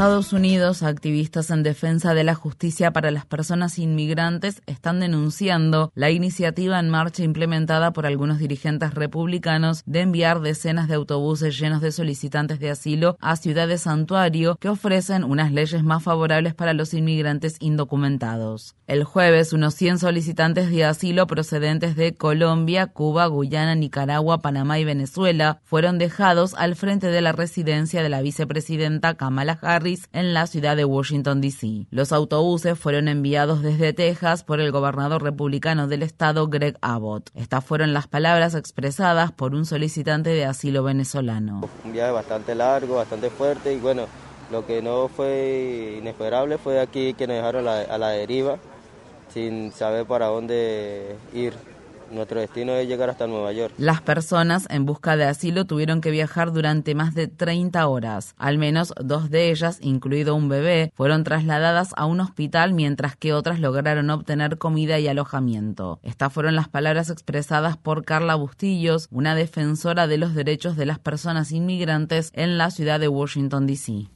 Estados Unidos, activistas en defensa de la justicia para las personas inmigrantes están denunciando la iniciativa en marcha implementada por algunos dirigentes republicanos de enviar decenas de autobuses llenos de solicitantes de asilo a ciudades santuario que ofrecen unas leyes más favorables para los inmigrantes indocumentados. El jueves, unos 100 solicitantes de asilo procedentes de Colombia, Cuba, Guyana, Nicaragua, Panamá y Venezuela fueron dejados al frente de la residencia de la vicepresidenta Kamala Harris en la ciudad de Washington, D.C. Los autobuses fueron enviados desde Texas por el gobernador republicano del estado, Greg Abbott. Estas fueron las palabras expresadas por un solicitante de asilo venezolano. Un viaje bastante largo, bastante fuerte y bueno, lo que no fue inesperable fue aquí que nos dejaron a la deriva sin saber para dónde ir. Nuestro destino es llegar hasta Nueva York. Las personas en busca de asilo tuvieron que viajar durante más de 30 horas. Al menos dos de ellas, incluido un bebé, fueron trasladadas a un hospital mientras que otras lograron obtener comida y alojamiento. Estas fueron las palabras expresadas por Carla Bustillos, una defensora de los derechos de las personas inmigrantes en la ciudad de Washington, D.C.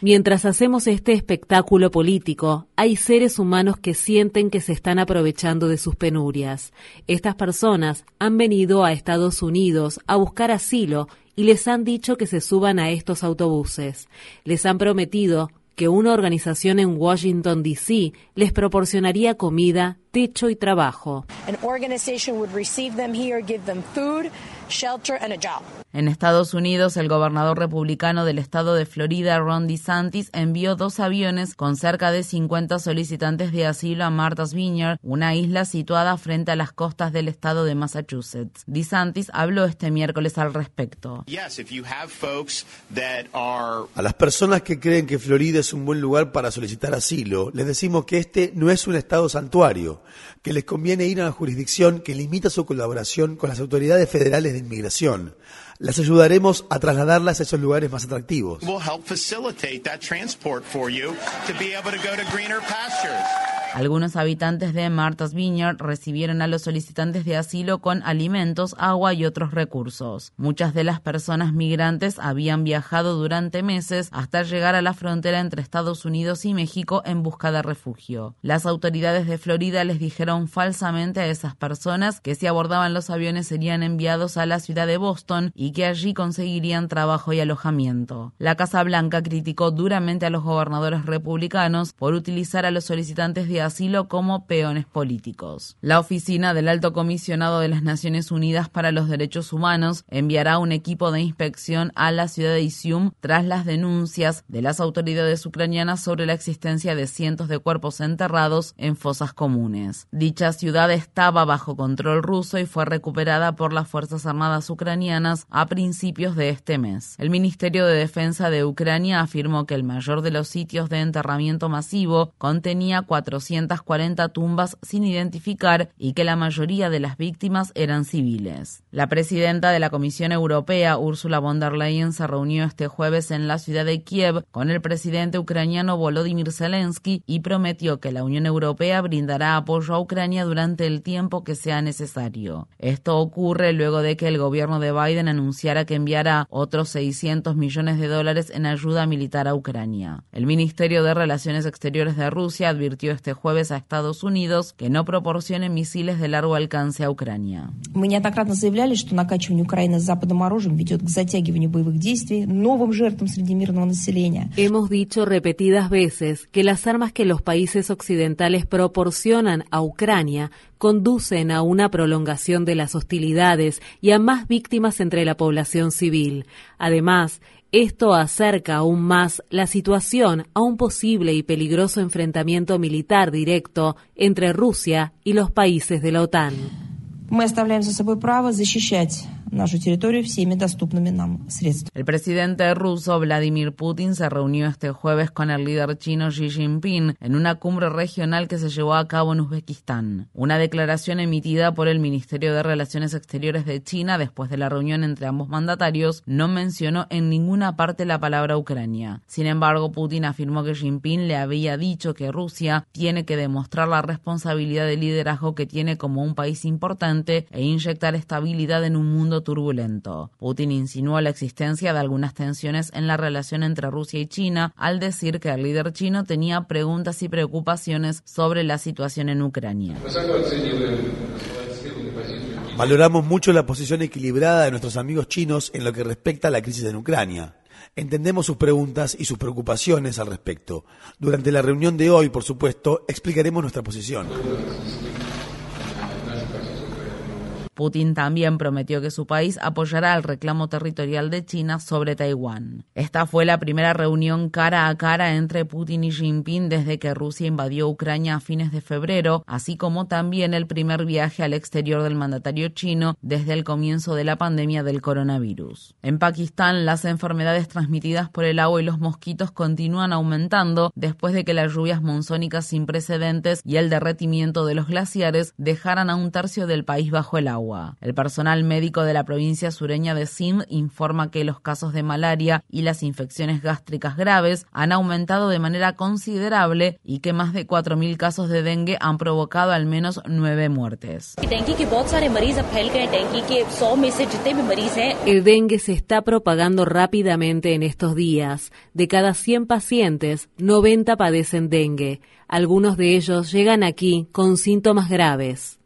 Mientras hacemos este espectáculo político, hay seres humanos que sienten que se están aprovechando de sus penurias. Estas personas han venido a Estados Unidos a buscar asilo y les han dicho que se suban a estos autobuses. Les han prometido que una organización en Washington, D.C. les proporcionaría comida, techo y trabajo. En Estados Unidos, el gobernador republicano del estado de Florida, Ron DeSantis, envió dos aviones con cerca de 50 solicitantes de asilo a Martha's Vineyard, una isla situada frente a las costas del estado de Massachusetts. DeSantis habló este miércoles al respecto. A las personas que creen que Florida es un buen lugar para solicitar asilo, les decimos que este no es un estado santuario, que les conviene ir a una jurisdicción que limita su colaboración con las autoridades federales de inmigración. Las ayudaremos a trasladarlas a esos lugares más atractivos. Algunos habitantes de Martha's Vineyard recibieron a los solicitantes de asilo con alimentos, agua y otros recursos. Muchas de las personas migrantes habían viajado durante meses hasta llegar a la frontera entre Estados Unidos y México en busca de refugio. Las autoridades de Florida les dijeron falsamente a esas personas que si abordaban los aviones serían enviados a la ciudad de Boston y que allí conseguirían trabajo y alojamiento. La Casa Blanca criticó duramente a los gobernadores republicanos por utilizar a los solicitantes de asilo como peones políticos. La oficina del Alto Comisionado de las Naciones Unidas para los Derechos Humanos enviará un equipo de inspección a la ciudad de Isium tras las denuncias de las autoridades ucranianas sobre la existencia de cientos de cuerpos enterrados en fosas comunes. Dicha ciudad estaba bajo control ruso y fue recuperada por las Fuerzas Armadas ucranianas a principios de este mes. El Ministerio de Defensa de Ucrania afirmó que el mayor de los sitios de enterramiento masivo contenía 400 240 tumbas sin identificar y que la mayoría de las víctimas eran civiles. La presidenta de la Comisión Europea, Ursula von der Leyen, se reunió este jueves en la ciudad de Kiev con el presidente ucraniano Volodymyr Zelensky y prometió que la Unión Europea brindará apoyo a Ucrania durante el tiempo que sea necesario. Esto ocurre luego de que el gobierno de Biden anunciara que enviará otros 600 millones de dólares en ayuda militar a Ucrania. El Ministerio de Relaciones Exteriores de Rusia advirtió este jueves a Estados Unidos que no proporcione misiles de largo alcance a Ucrania. Hemos dicho repetidas veces que las armas que los países occidentales proporcionan a Ucrania conducen a una prolongación de las hostilidades y a más víctimas entre la población civil. Además, esto acerca aún más la situación a un posible y peligroso enfrentamiento militar directo entre Rusia y los países de la OTAN. El presidente ruso Vladimir Putin se reunió este jueves con el líder chino Xi Jinping en una cumbre regional que se llevó a cabo en Uzbekistán. Una declaración emitida por el Ministerio de Relaciones Exteriores de China después de la reunión entre ambos mandatarios no mencionó en ninguna parte la palabra Ucrania. Sin embargo, Putin afirmó que Jinping le había dicho que Rusia tiene que demostrar la responsabilidad de liderazgo que tiene como un país importante e inyectar estabilidad en un mundo turbulento. Putin insinuó la existencia de algunas tensiones en la relación entre Rusia y China al decir que el líder chino tenía preguntas y preocupaciones sobre la situación en Ucrania. Valoramos mucho la posición equilibrada de nuestros amigos chinos en lo que respecta a la crisis en Ucrania. Entendemos sus preguntas y sus preocupaciones al respecto. Durante la reunión de hoy, por supuesto, explicaremos nuestra posición. Putin también prometió que su país apoyará el reclamo territorial de China sobre Taiwán. Esta fue la primera reunión cara a cara entre Putin y Jinping desde que Rusia invadió Ucrania a fines de febrero, así como también el primer viaje al exterior del mandatario chino desde el comienzo de la pandemia del coronavirus. En Pakistán, las enfermedades transmitidas por el agua y los mosquitos continúan aumentando después de que las lluvias monzónicas sin precedentes y el derretimiento de los glaciares dejaran a un tercio del país bajo el agua. El personal médico de la provincia sureña de Sindh informa que los casos de malaria y las infecciones gástricas graves han aumentado de manera considerable y que más de 4.000 casos de dengue han provocado al menos nueve muertes. El dengue se está propagando rápidamente en estos días. De cada 100 pacientes, 90 padecen dengue. Algunos de ellos llegan aquí con síntomas graves.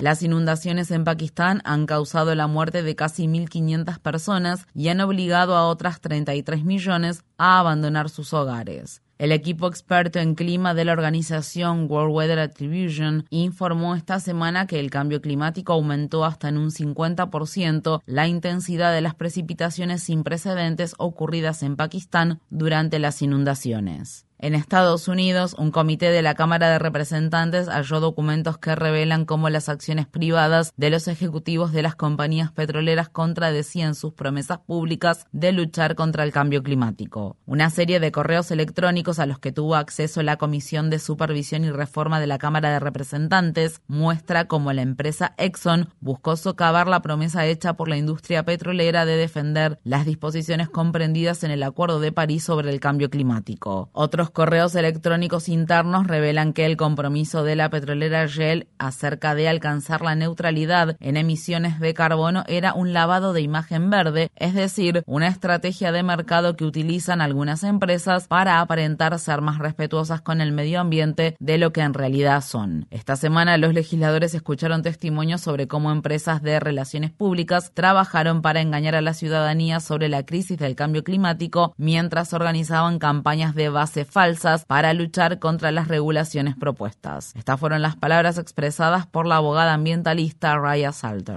Las inundaciones en Pakistán han causado la muerte de casi 1.500 personas y han obligado a otras 33 millones a abandonar sus hogares. El equipo experto en clima de la organización World Weather Attribution informó esta semana que el cambio climático aumentó hasta en un 50% la intensidad de las precipitaciones sin precedentes ocurridas en Pakistán durante las inundaciones. En Estados Unidos, un comité de la Cámara de Representantes halló documentos que revelan cómo las acciones privadas de los ejecutivos de las compañías petroleras contradecían sus promesas públicas de luchar contra el cambio climático. Una serie de correos electrónicos a los que tuvo acceso la Comisión de Supervisión y Reforma de la Cámara de Representantes muestra cómo la empresa Exxon buscó socavar la promesa hecha por la industria petrolera de defender las disposiciones comprendidas en el Acuerdo de París sobre el cambio climático. Otros correos electrónicos internos revelan que el compromiso de la petrolera Shell acerca de alcanzar la neutralidad en emisiones de carbono era un lavado de imagen verde, es decir, una estrategia de mercado que utilizan algunas empresas para aparentar ser más respetuosas con el medio ambiente de lo que en realidad son. Esta semana los legisladores escucharon testimonios sobre cómo empresas de relaciones públicas trabajaron para engañar a la ciudadanía sobre la crisis del cambio climático mientras organizaban campañas de base falsas para luchar contra las regulaciones propuestas. Estas fueron las palabras expresadas por la abogada ambientalista Raya Salter.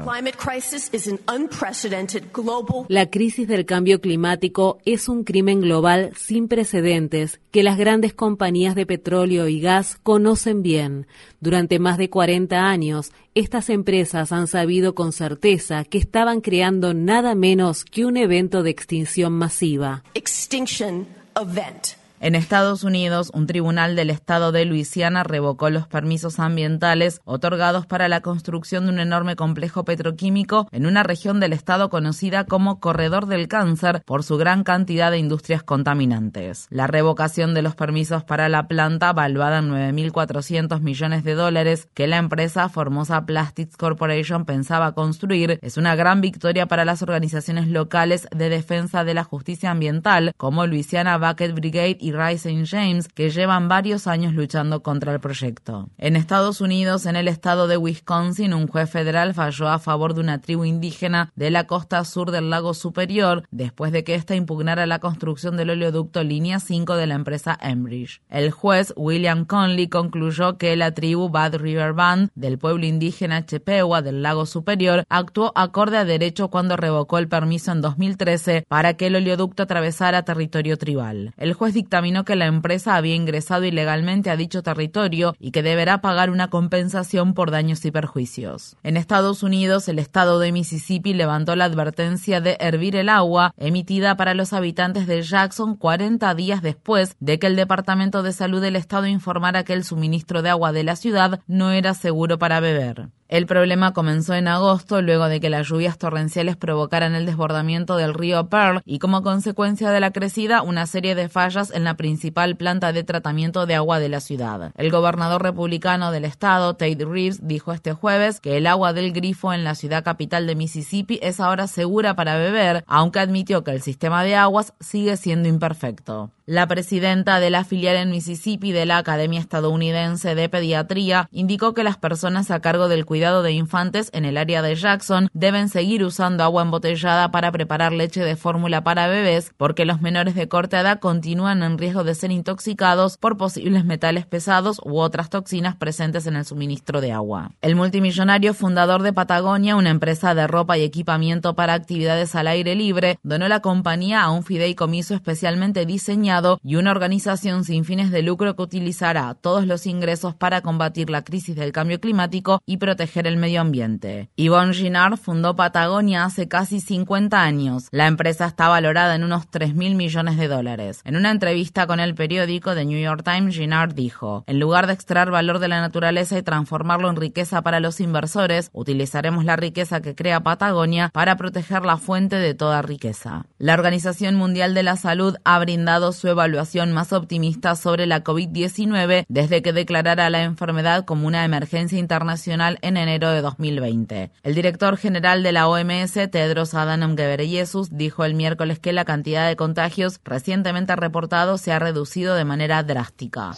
La crisis del cambio climático es un crimen global sin precedentes que las grandes compañías de petróleo y gas conocen bien. Durante más de 40 años, estas empresas han sabido con certeza que estaban creando nada menos que un evento de extinción masiva. Extinction event. En Estados Unidos, un tribunal del estado de Luisiana revocó los permisos ambientales otorgados para la construcción de un enorme complejo petroquímico en una región del estado conocida como Corredor del Cáncer por su gran cantidad de industrias contaminantes. La revocación de los permisos para la planta, valuada en 9.400 millones de dólares, que la empresa Formosa Plastics Corporation pensaba construir, es una gran victoria para las organizaciones locales de defensa de la justicia ambiental como Louisiana Bucket Brigade y y Rising James, que llevan varios años luchando contra el proyecto. En Estados Unidos, en el estado de Wisconsin, un juez federal falló a favor de una tribu indígena de la costa sur del lago Superior después de que ésta impugnara la construcción del oleoducto Línea 5 de la empresa Enbridge. El juez William Conley concluyó que la tribu Bad River Band del pueblo indígena Chepewa del lago Superior actuó acorde a derecho cuando revocó el permiso en 2013 para que el oleoducto atravesara territorio tribal. El juez dictaminó que la empresa había ingresado ilegalmente a dicho territorio y que deberá pagar una compensación por daños y perjuicios. En Estados Unidos, el estado de Mississippi levantó la advertencia de hervir el agua emitida para los habitantes de Jackson 40 días después de que el Departamento de Salud del estado informara que el suministro de agua de la ciudad no era seguro para beber. El problema comenzó en agosto, luego de que las lluvias torrenciales provocaran el desbordamiento del río Pearl y como consecuencia de la crecida una serie de fallas en la principal planta de tratamiento de agua de la ciudad. El gobernador republicano del estado, Tate Reeves, dijo este jueves que el agua del grifo en la ciudad capital de Mississippi es ahora segura para beber, aunque admitió que el sistema de aguas sigue siendo imperfecto. La presidenta de la filial en Mississippi de la Academia Estadounidense de Pediatría indicó que las personas a cargo del cuidado de infantes en el área de Jackson deben seguir usando agua embotellada para preparar leche de fórmula para bebés porque los menores de corta edad continúan en riesgo de ser intoxicados por posibles metales pesados u otras toxinas presentes en el suministro de agua. El multimillonario fundador de Patagonia, una empresa de ropa y equipamiento para actividades al aire libre, donó la compañía a un fideicomiso especialmente diseñado y una organización sin fines de lucro que utilizará todos los ingresos para combatir la crisis del cambio climático y proteger el medio ambiente. Yvonne Ginard fundó Patagonia hace casi 50 años. La empresa está valorada en unos 3 mil millones de dólares. En una entrevista con el periódico The New York Times, Ginard dijo, en lugar de extraer valor de la naturaleza y transformarlo en riqueza para los inversores, utilizaremos la riqueza que crea Patagonia para proteger la fuente de toda riqueza. La Organización Mundial de la Salud ha brindado su evaluación más optimista sobre la COVID-19 desde que declarara la enfermedad como una emergencia internacional en enero de 2020. El director general de la OMS, Tedros Adhanom Ghebreyesus, dijo el miércoles que la cantidad de contagios recientemente reportados se ha reducido de manera drástica.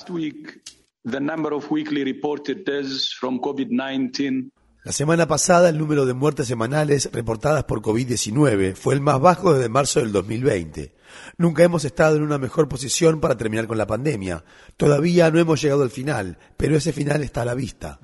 La semana pasada el número de muertes semanales reportadas por COVID-19 fue el más bajo desde marzo del 2020. Nunca hemos estado en una mejor posición para terminar con la pandemia. Todavía no hemos llegado al final, pero ese final está a la vista.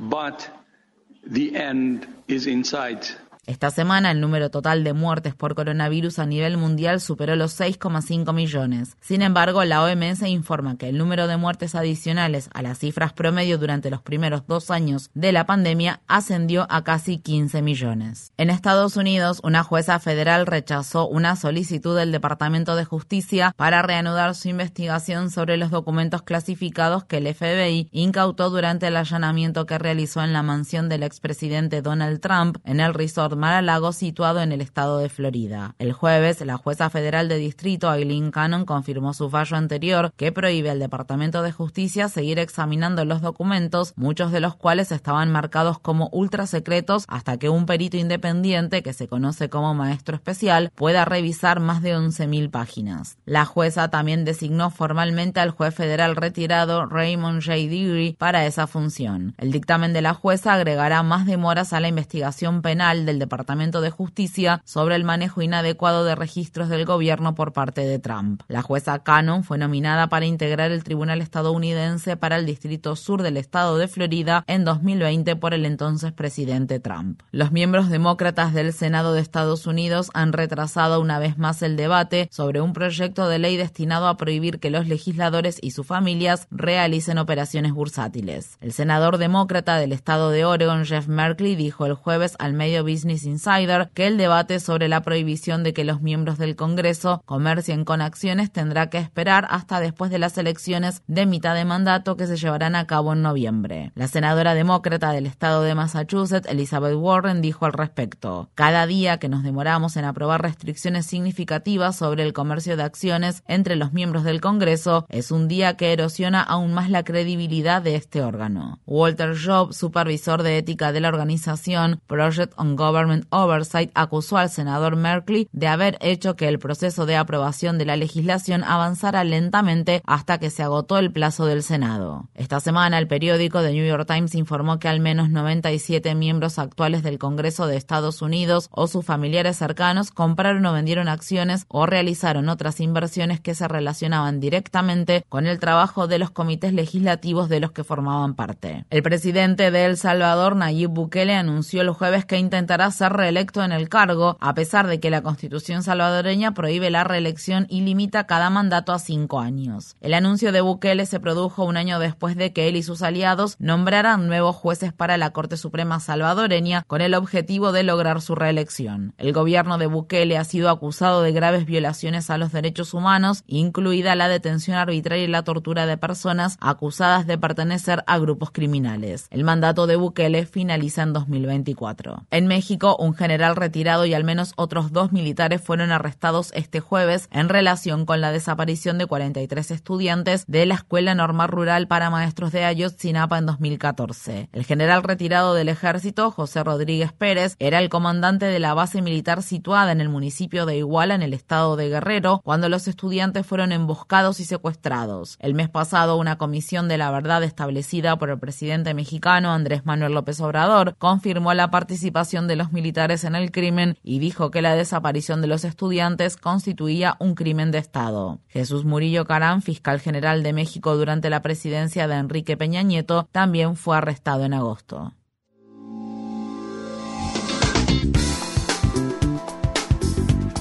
Esta semana el número total de muertes por coronavirus a nivel mundial superó los 6,5 millones. Sin embargo, la OMS informa que el número de muertes adicionales a las cifras promedio durante los primeros dos años de la pandemia ascendió a casi 15 millones. En Estados Unidos, una jueza federal rechazó una solicitud del Departamento de Justicia para reanudar su investigación sobre los documentos clasificados que el FBI incautó durante el allanamiento que realizó en la mansión del expresidente Donald Trump en el resort Mar-a-Lago situado en el estado de Florida. El jueves, la jueza federal de distrito Eileen Cannon confirmó su fallo anterior que prohíbe al Departamento de Justicia seguir examinando los documentos, muchos de los cuales estaban marcados como ultra secretos hasta que un perito independiente, que se conoce como maestro especial, pueda revisar más de 11.000 páginas. La jueza también designó formalmente al juez federal retirado Raymond J. Deary para esa función. El dictamen de la jueza agregará más demoras a la investigación penal del Departamento de Justicia sobre el manejo inadecuado de registros del gobierno por parte de Trump. La jueza Cannon fue nominada para integrar el Tribunal estadounidense para el Distrito Sur del Estado de Florida en 2020 por el entonces presidente Trump. Los miembros demócratas del Senado de Estados Unidos han retrasado una vez más el debate sobre un proyecto de ley destinado a prohibir que los legisladores y sus familias realicen operaciones bursátiles. El senador demócrata del estado de Oregon, Jeff Merkley, dijo el jueves al medio Business Insider que el debate sobre la prohibición de que los miembros del Congreso comercien con acciones tendrá que esperar hasta después de las elecciones de mitad de mandato que se llevarán a cabo en noviembre. La senadora demócrata del estado de Massachusetts, Elizabeth Warren, dijo al respecto, cada día que nos demoramos en aprobar restricciones significativas sobre el comercio de acciones entre los miembros del Congreso es un día que erosiona aún más la credibilidad de este órgano. Walter Job, supervisor de ética de la organización Project on Government Government Oversight acusó al senador Merkley de haber hecho que el proceso de aprobación de la legislación avanzara lentamente hasta que se agotó el plazo del Senado. Esta semana, el periódico The New York Times informó que al menos 97 miembros actuales del Congreso de Estados Unidos o sus familiares cercanos compraron o vendieron acciones o realizaron otras inversiones que se relacionaban directamente con el trabajo de los comités legislativos de los que formaban parte. El presidente de El Salvador, Nayib Bukele, anunció el jueves que intentará ser reelecto en el cargo, a pesar de que la constitución salvadoreña prohíbe la reelección y limita cada mandato a cinco años. El anuncio de Bukele se produjo un año después de que él y sus aliados nombraran nuevos jueces para la Corte Suprema salvadoreña con el objetivo de lograr su reelección. El gobierno de Bukele ha sido acusado de graves violaciones a los derechos humanos, incluida la detención arbitraria y la tortura de personas acusadas de pertenecer a grupos criminales. El mandato de Bukele finaliza en 2024. En México, un general retirado y al menos otros dos militares fueron arrestados este jueves en relación con la desaparición de 43 estudiantes de la Escuela Normal Rural para Maestros de Ayotzinapa en 2014. El general retirado del ejército, José Rodríguez Pérez, era el comandante de la base militar situada en el municipio de Iguala, en el estado de Guerrero, cuando los estudiantes fueron emboscados y secuestrados. El mes pasado, una comisión de la verdad establecida por el presidente mexicano Andrés Manuel López Obrador confirmó la participación de militares en el crimen y dijo que la desaparición de los estudiantes constituía un crimen de Estado. Jesús Murillo Carán, fiscal general de México durante la presidencia de Enrique Peña Nieto, también fue arrestado en agosto.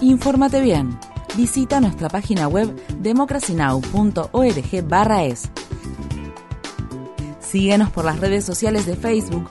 Infórmate bien. Visita nuestra página web democracynow.org/es. Síguenos por las redes sociales de Facebook,